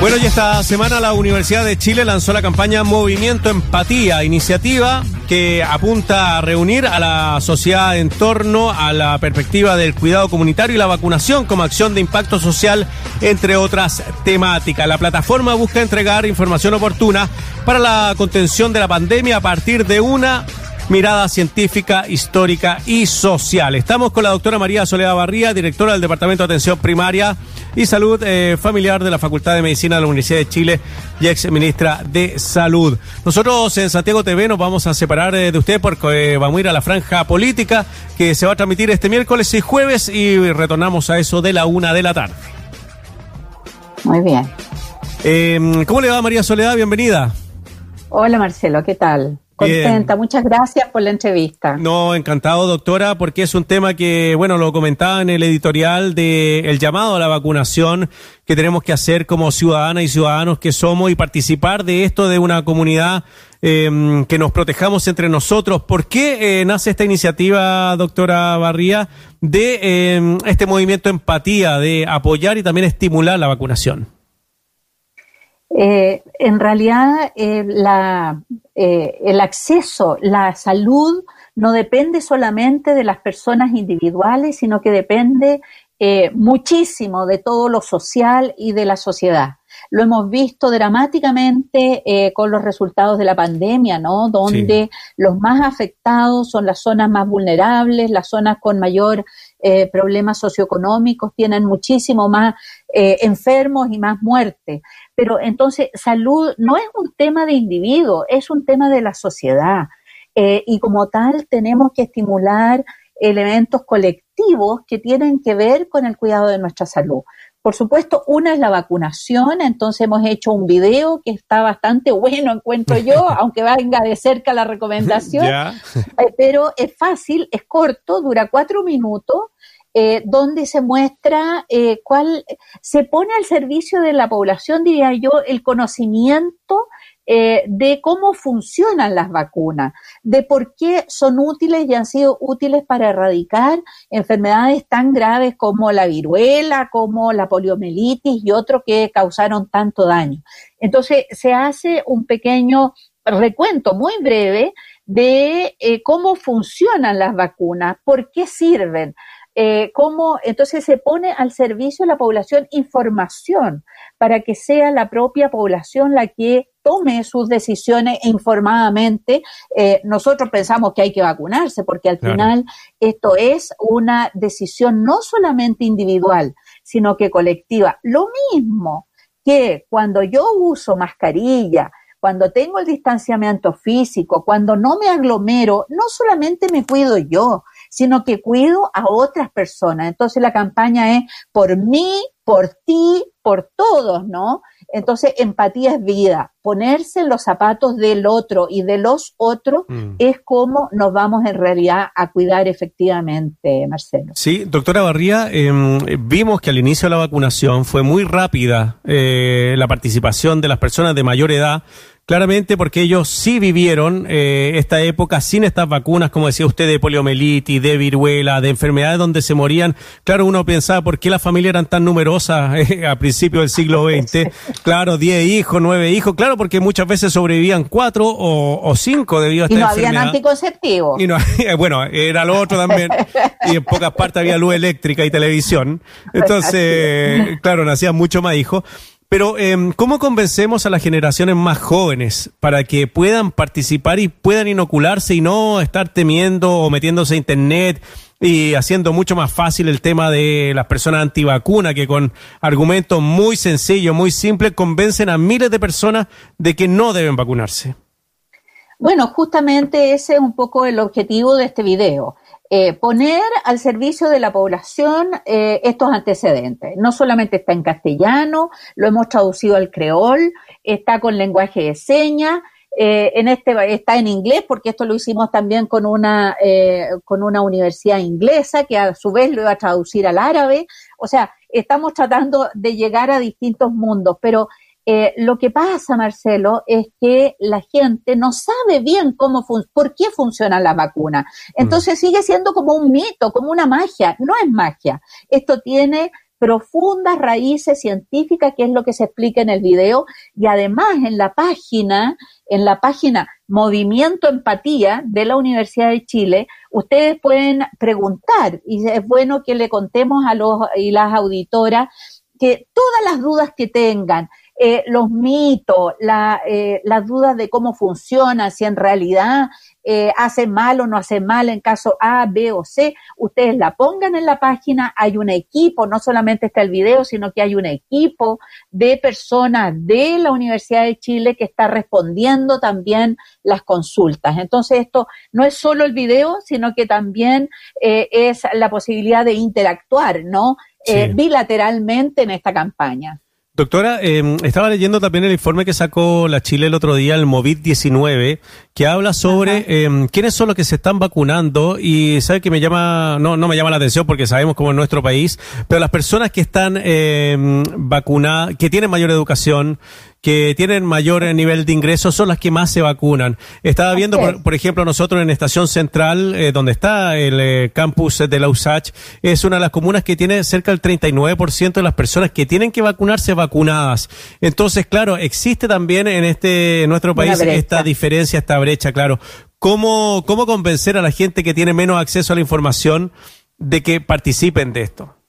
Bueno, y esta semana la Universidad de Chile lanzó la campaña Movimiento Empatía, iniciativa que apunta a reunir a la sociedad en torno a la perspectiva del cuidado comunitario y la vacunación como acción de impacto social, entre otras temáticas. La plataforma busca entregar información oportuna para la contención de la pandemia a partir de una mirada científica, histórica y social. Estamos con la doctora María Soledad Barría, directora del Departamento de Atención Primaria y Salud eh, Familiar de la Facultad de Medicina de la Universidad de Chile y ex ministra de Salud. Nosotros en Santiago TV nos vamos a separar eh, de usted porque eh, vamos a ir a la franja política que se va a transmitir este miércoles y jueves y retornamos a eso de la una de la tarde. Muy bien. Em, ¿Cómo le va María Soledad? Bienvenida. Hola Marcelo, ¿qué tal? Contenta, muchas gracias por la entrevista. No, encantado, doctora, porque es un tema que, bueno, lo comentaba en el editorial de el llamado a la vacunación que tenemos que hacer como ciudadanas y ciudadanos que somos y participar de esto de una comunidad em, que nos protejamos entre nosotros. ¿Por qué eh, nace esta iniciativa, doctora Barría, de em, este movimiento empatía, de apoyar y también estimular la vacunación? Eh, en realidad, eh, la, eh, el acceso, la salud, no depende solamente de las personas individuales, sino que depende muchísimo de todo lo social y de la sociedad. Lo hemos visto dramáticamente con los resultados de la pandemia, ¿no? Donde los más afectados son las zonas más vulnerables, las zonas con mayor problemas socioeconómicos, tienen muchísimo más enfermos y más muertes. Pero entonces, salud no es un tema de individuo, es un tema de la sociedad. Eh, y como tal, tenemos que estimular elementos colectivos que tienen que ver con el cuidado de nuestra salud. Por supuesto, una es la vacunación, entonces hemos hecho un video que está bastante bueno, encuentro yo, aunque venga de cerca la recomendación, eh, pero es fácil, es corto, dura cuatro minutos eh, donde se muestra eh, cuál se pone al servicio de la población, diría yo, el conocimiento eh, de cómo funcionan las vacunas, de por qué son útiles y han sido útiles para erradicar enfermedades tan graves como la viruela, como la poliomielitis y otros que causaron tanto daño. Entonces, se hace un pequeño recuento muy breve de cómo funcionan las vacunas, por qué sirven, eh, cómo entonces se pone al servicio de la población información para que sea la propia población la que tome sus decisiones informadamente. Eh, nosotros pensamos que hay que vacunarse porque al final esto es una decisión no solamente individual, sino que colectiva. Lo mismo que cuando yo uso mascarilla, cuando tengo el distanciamiento físico, cuando no me aglomero, no solamente me cuido yo, sino que cuido a otras personas. Entonces la campaña es por mí, por ti, por todos, ¿no? Entonces empatía es vida. Ponerse en los zapatos del otro y de los otros mm. es como nos vamos en realidad a cuidar efectivamente, Marcelo. Sí, doctora Barría, em, vimos que al inicio de la vacunación fue muy rápida eh, la participación de las personas de mayor edad Claramente porque ellos sí vivieron eh, esta época sin estas vacunas, como decía usted, de poliomielitis, de viruela, de enfermedades donde se morían. Claro, uno pensaba por qué las familias eran tan numerosas eh, a principios del siglo XX. Claro, 10 hijos, 9 hijos. Claro, porque muchas veces sobrevivían 4 o, 5 debido a esta enfermedad. Y no habían anticonceptivos. Y no, bueno, era lo otro también. y en pocas partes había luz eléctrica y televisión. Entonces, claro, nacían mucho más hijos. Pero, eh, ¿cómo convencemos a las generaciones más jóvenes para que puedan participar y puedan inocularse y no estar temiendo o metiéndose a Internet y haciendo mucho más fácil el tema de las personas antivacunas que con argumentos muy sencillos, muy simples, convencen a miles de personas de que no deben vacunarse? Bueno, justamente ese es un poco el objetivo de este video. Eh, poner al servicio de la población eh, estos antecedentes. No solamente está en castellano, lo hemos traducido al creol, está con lenguaje de señas, eh, en este está en inglés porque esto lo hicimos también con una con una universidad inglesa que a su vez lo iba a traducir al árabe. O sea, estamos tratando de llegar a distintos mundos, pero eh, lo que pasa, Marcelo, es que la gente no sabe bien cómo por qué funcionan las vacunas. Entonces mm. sigue siendo como un mito, como una magia. No es magia. Esto tiene profundas raíces científicas, que es lo que se explica en el video, y además en la página, en la página Movimiento Empatía de la Universidad de Chile, ustedes pueden preguntar, y es bueno que le contemos a los y las auditoras que todas las dudas que tengan, eh, los mitos, eh, las dudas de cómo funciona, si en realidad eh, hace mal o no hace mal en caso A, B o C, ustedes la pongan en la página, hay un equipo, no solamente está el video, sino que hay un equipo de personas de la Universidad de Chile que está respondiendo también las consultas. Entonces esto no es solo el video, sino que también es la posibilidad de interactuar, ¿no? bilateralmente en esta campaña. Doctora, em, estaba leyendo también el informe que sacó la Chile el otro día, el Movid-19, que habla sobre em, quiénes son los que se están vacunando y sabe que me llama, no, no me llama la atención porque sabemos cómo es nuestro país, pero las personas que están eh, vacunadas, que tienen mayor educación, que tienen mayor nivel de ingresos son las que más se vacunan. Estaba viendo, por, ejemplo, nosotros en Estación Central, eh, donde está el eh, campus de la USACH, es una de las comunas que tiene cerca del 39% de las personas que tienen que vacunarse vacunadas. Entonces, claro, existe también en este en nuestro país esta diferencia, esta brecha, claro. ¿Cómo, ¿Cómo convencer a la gente que tiene menos acceso a la información de que participen de esto?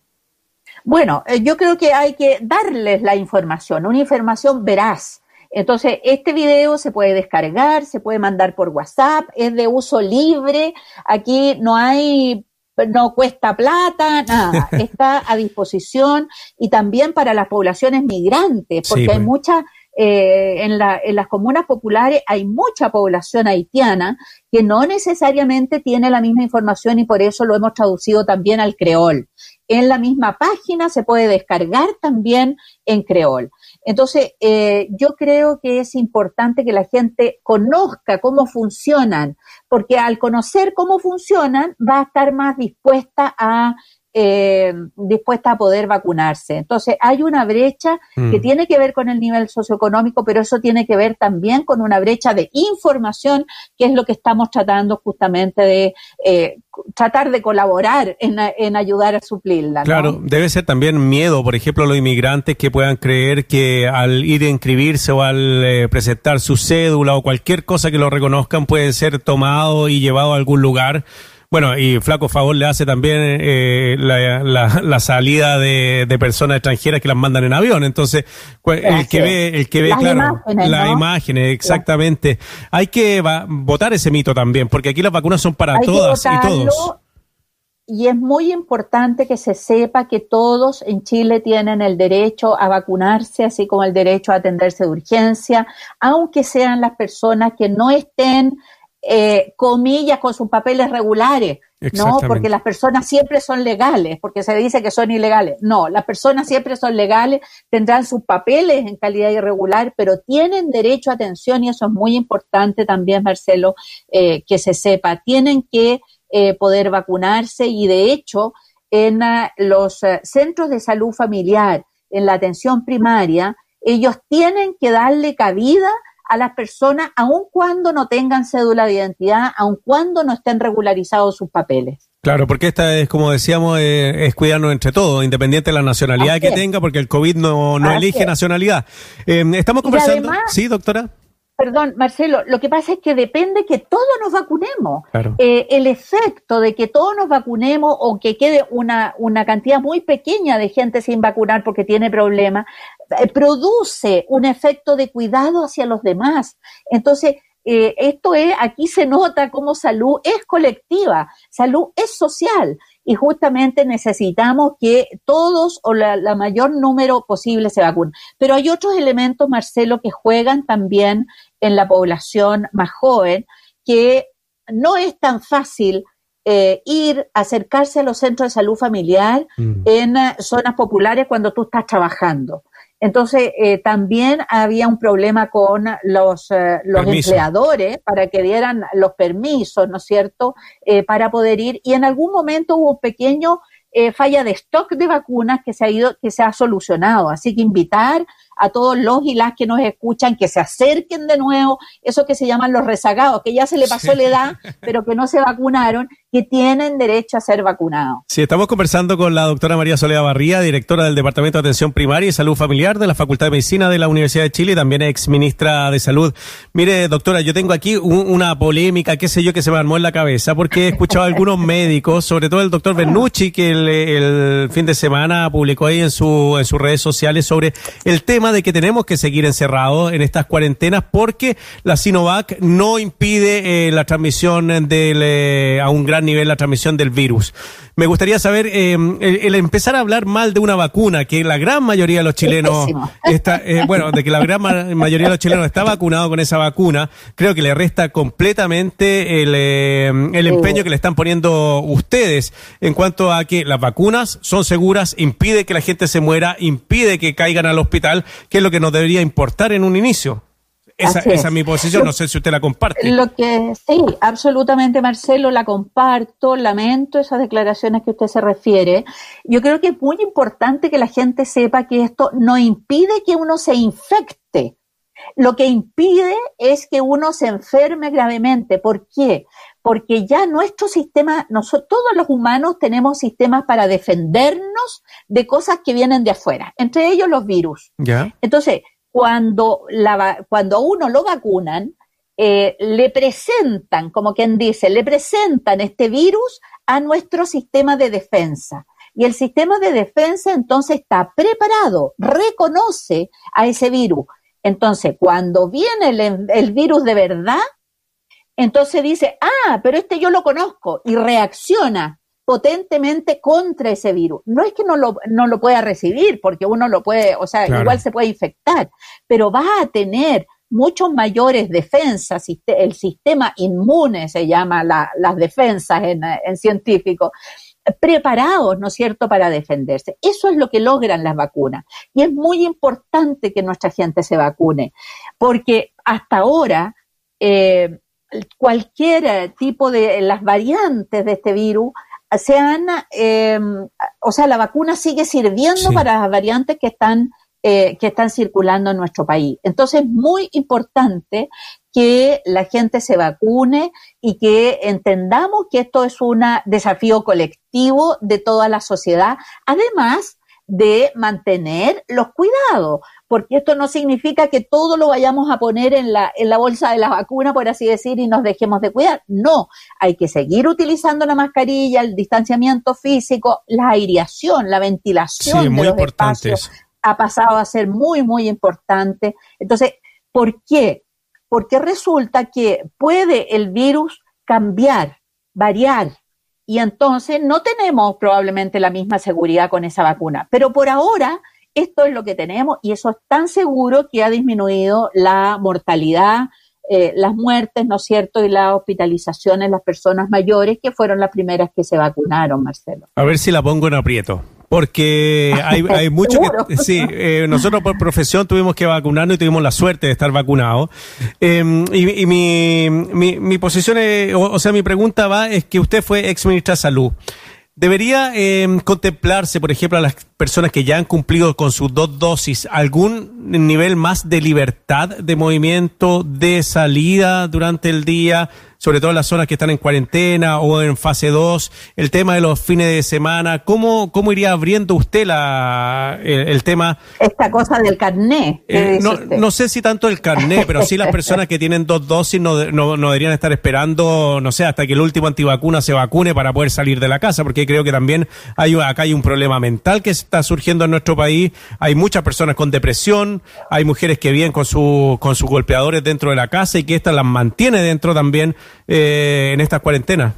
Bueno, eh, yo creo que hay que darles la información, una información veraz. Entonces, este video se puede descargar, se puede mandar por WhatsApp, es de uso libre, aquí no hay, no cuesta plata, nada, está a disposición y también para las poblaciones migrantes, porque hay pues. muchas, eh, en, la, en las comunas populares hay mucha población haitiana que no necesariamente tiene la misma información y por eso lo hemos traducido también al creol en la misma página, se puede descargar también en creol. Entonces, eh, yo creo que es importante que la gente conozca cómo funcionan, porque al conocer cómo funcionan va a estar más dispuesta a eh, dispuesta a poder vacunarse. Entonces, hay una brecha que mm. tiene que ver con el nivel socioeconómico, pero eso tiene que ver también con una brecha de información, que es lo que estamos tratando justamente de eh, tratar de colaborar en, ayudar a suplirla. Claro, debe ser también miedo, por ejemplo, los inmigrantes que puedan creer que al ir a inscribirse o al eh, presentar su cédula o cualquier cosa que lo reconozcan puede ser tomado y llevado a algún lugar bueno, y flaco favor le hace también eh, la, salida de, personas extranjeras que las mandan en avión. Entonces, el que ve, el que ve, claro, las imágenes, exactamente. Hay que votar ese mito también, porque aquí las vacunas son para todas y todos. Y es muy importante que se sepa que todos en Chile tienen el derecho a vacunarse, así como el derecho a atenderse de urgencia, aunque sean las personas que no estén eh, comillas, con sus papeles regulares, ¿no? Porque las personas siempre son legales, porque se dice que son ilegales. No, las personas siempre son legales, tendrán sus papeles en calidad irregular, pero tienen derecho a atención y eso es muy importante también, Marcelo, eh, que se sepa. Tienen que eh, poder vacunarse y de hecho en ah, los centros de salud familiar, en la atención primaria, ellos tienen que darle cabida a las personas, aun cuando no tengan cédula de identidad, aun cuando no estén regularizados sus papeles. Claro, porque esta es, como decíamos, eh, es cuidarnos entre todos, independiente de la nacionalidad que tenga, porque el COVID no, no elige nacionalidad. Eh, estamos conversando. sí, doctora perdón, Marcelo, lo que pasa es que depende que todos nos vacunemos. Eh, el efecto de que todos nos vacunemos o que quede una, una cantidad muy pequeña de gente sin vacunar porque tiene problemas, eh, produce un efecto de cuidado hacia los demás. Entonces, eh, esto es, aquí se nota cómo salud es colectiva, salud es social y justamente necesitamos que todos o la, mayor número posible se vacunen. Pero hay otros elementos, Marcelo, que juegan también en la población más joven, que no es tan fácil eh, ir, acercarse a los centros de salud familiar mm. en eh, zonas populares cuando tú estás trabajando. Entonces, eh, también había un problema con los, eh, los empleadores para que dieran los permisos, ¿no es cierto?, eh, para poder ir. Y en algún momento hubo un pequeño falla de stock de vacunas que se ha ido, que se ha solucionado. Así que invitar a todos los y las que nos escuchan que se acerquen de nuevo, eso que se llaman los rezagados, que ya se le pasó la edad, pero que no se vacunaron, que tienen derecho a ser vacunados. Sí, estamos conversando con la doctora María Soledad Barría, directora del Departamento de Atención Primaria y Salud Familiar de la Facultad de Medicina de la Universidad de Chile y también ex ministra de Salud. Mire, doctora, yo tengo aquí una polémica, qué sé yo, que se me armó en la cabeza, porque he escuchado a algunos médicos, sobre todo el doctor Bernucci, que el, fin de semana publicó ahí en, su, en sus redes sociales sobre el tema de que tenemos que seguir encerrados en estas cuarentenas porque la Sinovac no impide eh, la transmisión del, eh, a un gran nivel la transmisión del virus. Me gustaría saber, eh, el, empezar a hablar mal de una vacuna, que la gran mayoría de los chilenos está, eh, bueno, de que la gran mayoría de los chilenos está vacunado con esa vacuna, creo que le resta completamente el, el empeño que le están poniendo ustedes en cuanto a que las vacunas son seguras, impide que la gente se muera, impide que caigan al hospital, que es lo que nos debería importar en un inicio. Esa, es. mi posición, no sé si usted la comparte. Lo que sí, absolutamente, Marcelo, la comparto, lamento esas declaraciones que usted se refiere. Yo creo que es muy importante que la gente sepa que esto no impide que uno se infecte. Lo que impide es que uno se enferme gravemente. ¿Por qué? Porque ya nuestro sistema, nosotros, todos los humanos tenemos sistemas para defendernos de cosas que vienen de afuera, entre ellos los virus. ¿Ya? Entonces, cuando, la, cuando a uno lo vacunan, eh, le presentan, como quien dice, le presentan este virus a nuestro sistema de defensa. Y el sistema de defensa entonces está preparado, reconoce a ese virus. Entonces, cuando viene el, el virus de verdad, entonces dice, ah, pero este yo lo conozco y reacciona potentemente contra ese virus. No es que no lo, no lo pueda recibir, porque uno lo puede, o sea, igual se puede infectar, pero va a tener muchos mayores defensas, el sistema inmune se llama las defensas en, en científico, preparados, ¿no es cierto?, para defenderse. Eso es lo que logran las vacunas. Y es muy importante que nuestra gente se vacune, porque hasta ahora eh, cualquier tipo de las variantes de este virus se han, em, o sea, la vacuna sigue sirviendo para las variantes que están, eh, que están circulando en nuestro país. Entonces, es muy importante que la gente se vacune y que entendamos que esto es un desafío colectivo de toda la sociedad, además de mantener los cuidados, porque esto no significa que todo lo vayamos a poner en la, en la bolsa de la vacuna, por así decir, y nos dejemos de cuidar. No, hay que seguir utilizando la mascarilla, el distanciamiento físico, la aireación, la ventilación de los espacios ha pasado a ser muy, muy importante. Entonces, ¿por qué? Porque resulta que puede el virus cambiar, variar, y entonces no tenemos probablemente la misma seguridad con esa vacuna. Pero por ahora esto es lo que tenemos y eso es tan seguro que ha disminuido la mortalidad, eh, las muertes, ¿no es cierto? Y las hospitalizaciones, las personas mayores que fueron las primeras que se vacunaron, Marcelo. A ver si la pongo en aprieto. Porque hay, hay mucho que... Sí, eh, nosotros por profesión tuvimos que vacunarnos y tuvimos la suerte de estar vacunados. Em, y, mi, mi, mi, posición, o, sea, mi pregunta va, es que usted fue ex ministra de Salud. ¿Debería em, contemplarse, por ejemplo, a las personas que ya han cumplido con sus dos dosis algún nivel más de libertad de movimiento, de salida durante el día? Sobre todo en las zonas que están en cuarentena o en fase 2, el tema de los fines de semana, ¿cómo, cómo iría abriendo usted la, el, tema? Esta cosa del carné. Eh, no, no, sé si tanto el carné, pero sí las personas que tienen dos dosis no, no, no, deberían estar esperando, no sé, hasta que el último antivacuna se vacune para poder salir de la casa, porque creo que también hay, acá hay un problema mental que está surgiendo en nuestro país. Hay muchas personas con depresión, hay mujeres que viven con, su, con sus golpeadores dentro de la casa y que esta las mantiene dentro también eh, en esta cuarentena.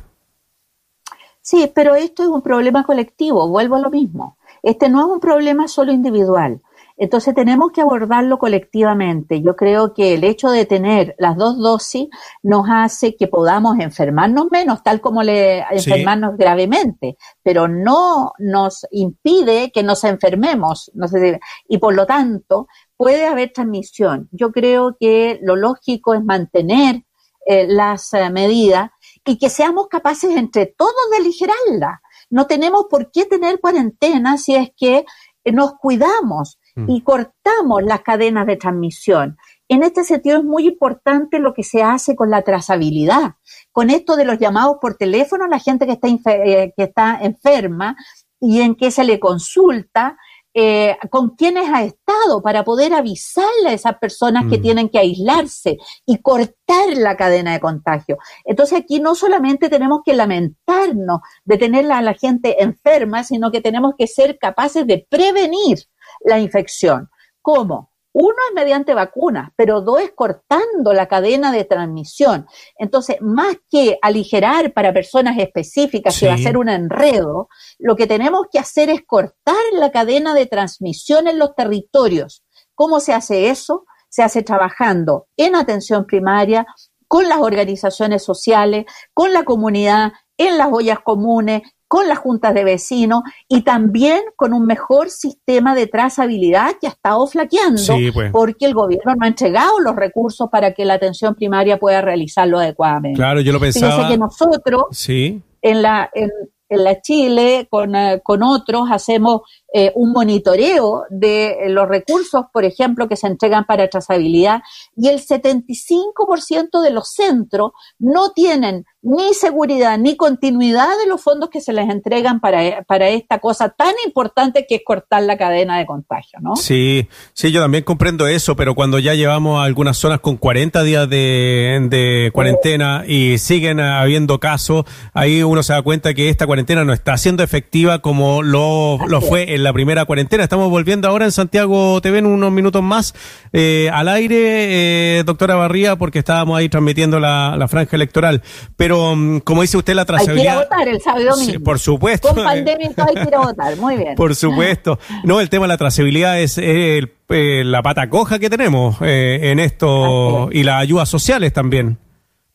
Sí, pero esto es un problema colectivo, vuelvo a lo mismo. Este no es un problema solo individual. Entonces tenemos que abordarlo colectivamente. Yo creo que el hecho de tener las dos dosis nos hace que podamos enfermarnos menos, tal como le enfermarnos gravemente, pero no nos impide que nos enfermemos. No sé, y por lo tanto, puede haber transmisión. Yo creo que lo lógico es mantener eh, las eh, medidas y que seamos capaces entre todos de aligerarla. No tenemos por qué tener cuarentena si es que nos cuidamos. mm. y cortamos las cadenas de transmisión. En este sentido es muy importante lo que se hace con la trazabilidad. Con esto de los llamados por teléfono, la gente que está, eh, que está enferma y en que se le consulta, eh, con quiénes ha estado para poder avisarle a esas personas que mm. tienen que aislarse y cortar la cadena de contagio. Entonces aquí no solamente tenemos que lamentarnos de tener a la gente enferma, sino que tenemos que ser capaces de prevenir la infección. ¿Cómo? Uno es mediante vacunas, pero dos es cortando la cadena de transmisión. Entonces, más que aligerar para personas específicas, que va a ser un enredo, lo que tenemos que hacer es cortar la cadena de transmisión en los territorios. ¿Cómo se hace eso? Se hace trabajando en atención primaria, con las organizaciones sociales, con la comunidad, en las ollas comunes, con las juntas de vecinos y también con un mejor sistema de trazabilidad que ha estado flaqueando pues. porque el gobierno no ha entregado los recursos para que la atención primaria pueda realizarlo adecuadamente. Claro, yo lo pensaba. Fíjese que nosotros sí. en la en, en la Chile con, eh, con otros hacemos eh, un monitoreo de los recursos, por ejemplo, que se entregan para trazabilidad y el 75% de los centros no tienen ni seguridad ni continuidad de los fondos que se les entregan para, para esta cosa tan importante que es cortar la cadena de contagio, ¿no? Sí, sí, yo también comprendo eso, pero cuando ya llevamos algunas zonas con 40 días de, de cuarentena y siguen habiendo casos, ahí uno se da cuenta que esta cuarentena no está siendo efectiva como lo, lo fue en la primera cuarentena. Estamos volviendo ahora en Santiago TV en unos minutos más eh, al aire, eh, doctora Barría, porque estábamos ahí transmitiendo la, la franja electoral. Pero Mm, como dice usted, la trazabilidad. Hay que votar el sábado mismo. por supuesto. Con pandemia hay que ir a votar, muy bien. Por supuesto. No, el tema de la trazabilidad es eh, la pata coja que tenemos eh, en esto y las ayudas sociales también.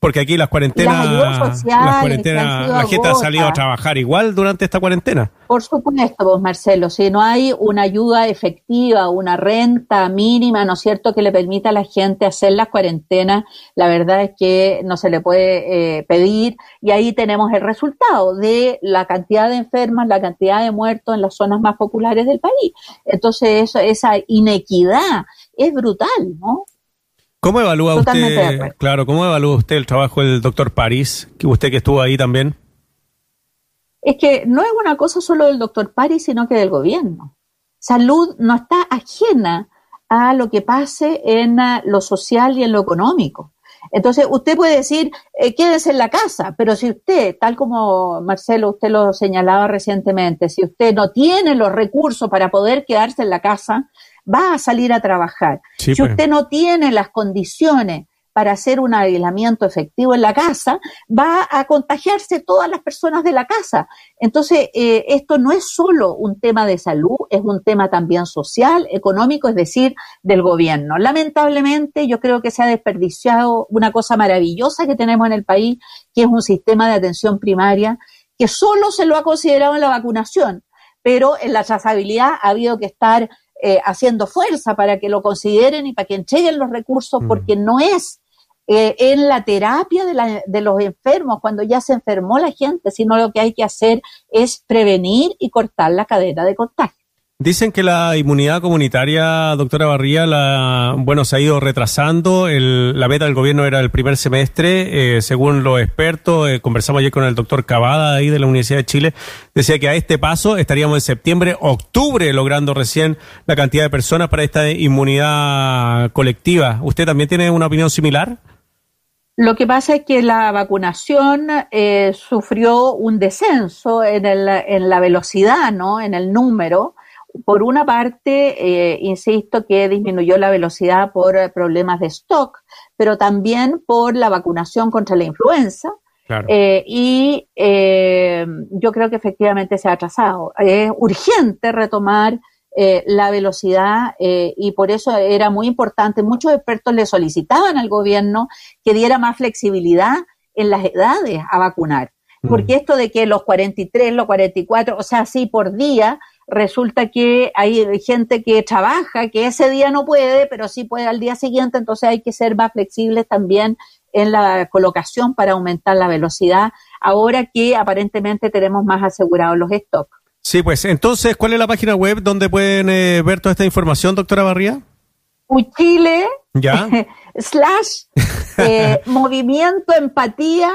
Porque aquí las cuarentenas, las, cuarentenas, la gente ha salido a trabajar igual durante esta cuarentena. Por supuesto, vos Marcelo, si no hay una ayuda efectiva, una renta mínima, ¿no es cierto?, que le permita a la gente hacer las cuarentenas, la verdad es que no se le puede eh, pedir y ahí tenemos el resultado de la cantidad de enfermas, la cantidad de muertos en las zonas más populares del país. Entonces, eso, esa inequidad es brutal, ¿no? ¿Cómo evalúa usted, claro, cómo evalúa usted el trabajo del doctor París, que usted que estuvo ahí también? Es que no es una cosa solo del doctor París, sino que del gobierno. Salud no está ajena a lo que pase en ah, lo social y en lo económico. Entonces, usted puede decir, eh, quédese en la casa, pero si usted, tal como Marcelo, usted lo señalaba recientemente, si usted no tiene los recursos para poder quedarse en la casa, va a salir a trabajar. si pues. usted no tiene las condiciones para hacer un aislamiento efectivo en la casa, va a contagiarse todas las personas de la casa. Entonces, eh, esto no es solo un tema de salud, es un tema también social, económico, es decir, del gobierno. Lamentablemente, yo creo que se ha desperdiciado una cosa maravillosa que tenemos en el país, que es un sistema de atención primaria que solo se lo ha considerado en la vacunación, pero en la trazabilidad ha habido que estar eh, haciendo fuerza para que lo consideren y para que entreguen los recursos, mm. porque no es eh, en la terapia de, de, los enfermos, cuando ya se enfermó la gente, sino lo que hay que hacer es prevenir y cortar la cadena de contagio. Dicen que la inmunidad comunitaria, doctora Barría, la, bueno, se ha ido retrasando. La meta del gobierno era el primer semestre. Eh, según los expertos, eh, conversamos ayer con el doctor Cavada ahí de la Universidad de Chile, decía que a este paso estaríamos en septiembre, octubre, logrando recién la cantidad de personas para esta inmunidad colectiva. ¿Usted también tiene una opinión similar? Lo que pasa es que la vacunación eh, sufrió un descenso en la velocidad, ¿no? En el número por una parte, eh, insisto que disminuyó la velocidad por problemas de stock, pero también por la vacunación contra la influenza. Eh, y eh, yo creo que efectivamente se ha atrasado. Es urgente retomar la velocidad y por eso era muy importante. Muchos expertos le solicitaban al gobierno que diera más flexibilidad en las edades a vacunar. Porque esto de que los 43, los 44, o sea, sí por día, resulta que hay gente que trabaja, que ese día no puede, pero sí puede al día siguiente, entonces hay que ser más flexibles también en la colocación para aumentar la velocidad, ahora que aparentemente tenemos más asegurados los stocks. Sí, pues entonces, ¿cuál es la página web donde pueden eh, ver toda esta información, doctora Barría? Uchile ¿Ya? slash eh, movimiento empatía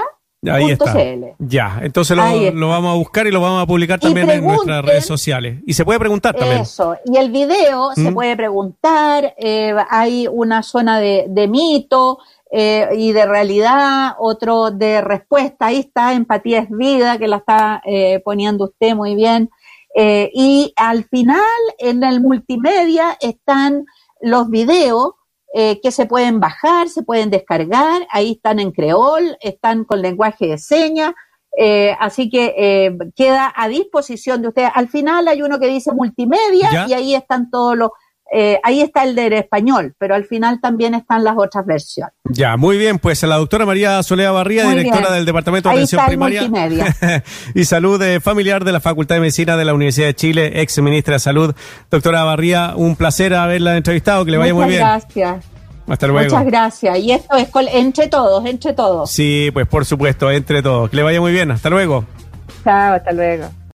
Ahí está. CL. Ya, entonces lo, Ahí está. lo vamos a buscar y lo vamos a publicar también en nuestras redes sociales. Y se puede preguntar también. Eso, y el video se ¿Mm? puede preguntar, eh, hay una zona de, de mito eh, y de realidad, otro de respuesta, ahí está, empatía es vida, que la está eh, poniendo usted muy bien. Eh, y al final, en el multimedia, están los videos eh, que se pueden bajar, se pueden descargar, ahí están en creol, están con lenguaje de señas, eh, así que eh, queda a disposición de ustedes. Al final hay uno que dice multimedia Ya. y ahí están todos los, eh, ahí está el del español, pero al final también están las otras versiones. Ya, muy bien, pues la doctora María Solea Barría, Muy directora bien. del Departamento de Ahí Atención está Primaria y Salud eh, Familiar de la Facultad de Medicina de la Universidad de Chile, ex ministra de Salud. Doctora Barría, un placer haberla entrevistado, que le vaya Muchas muy bien. gracias. Hasta luego. Muchas gracias. Y esto es entre todos, entre todos. Sí, pues por supuesto, entre todos. Que le vaya muy bien. Hasta luego. Chao, hasta luego.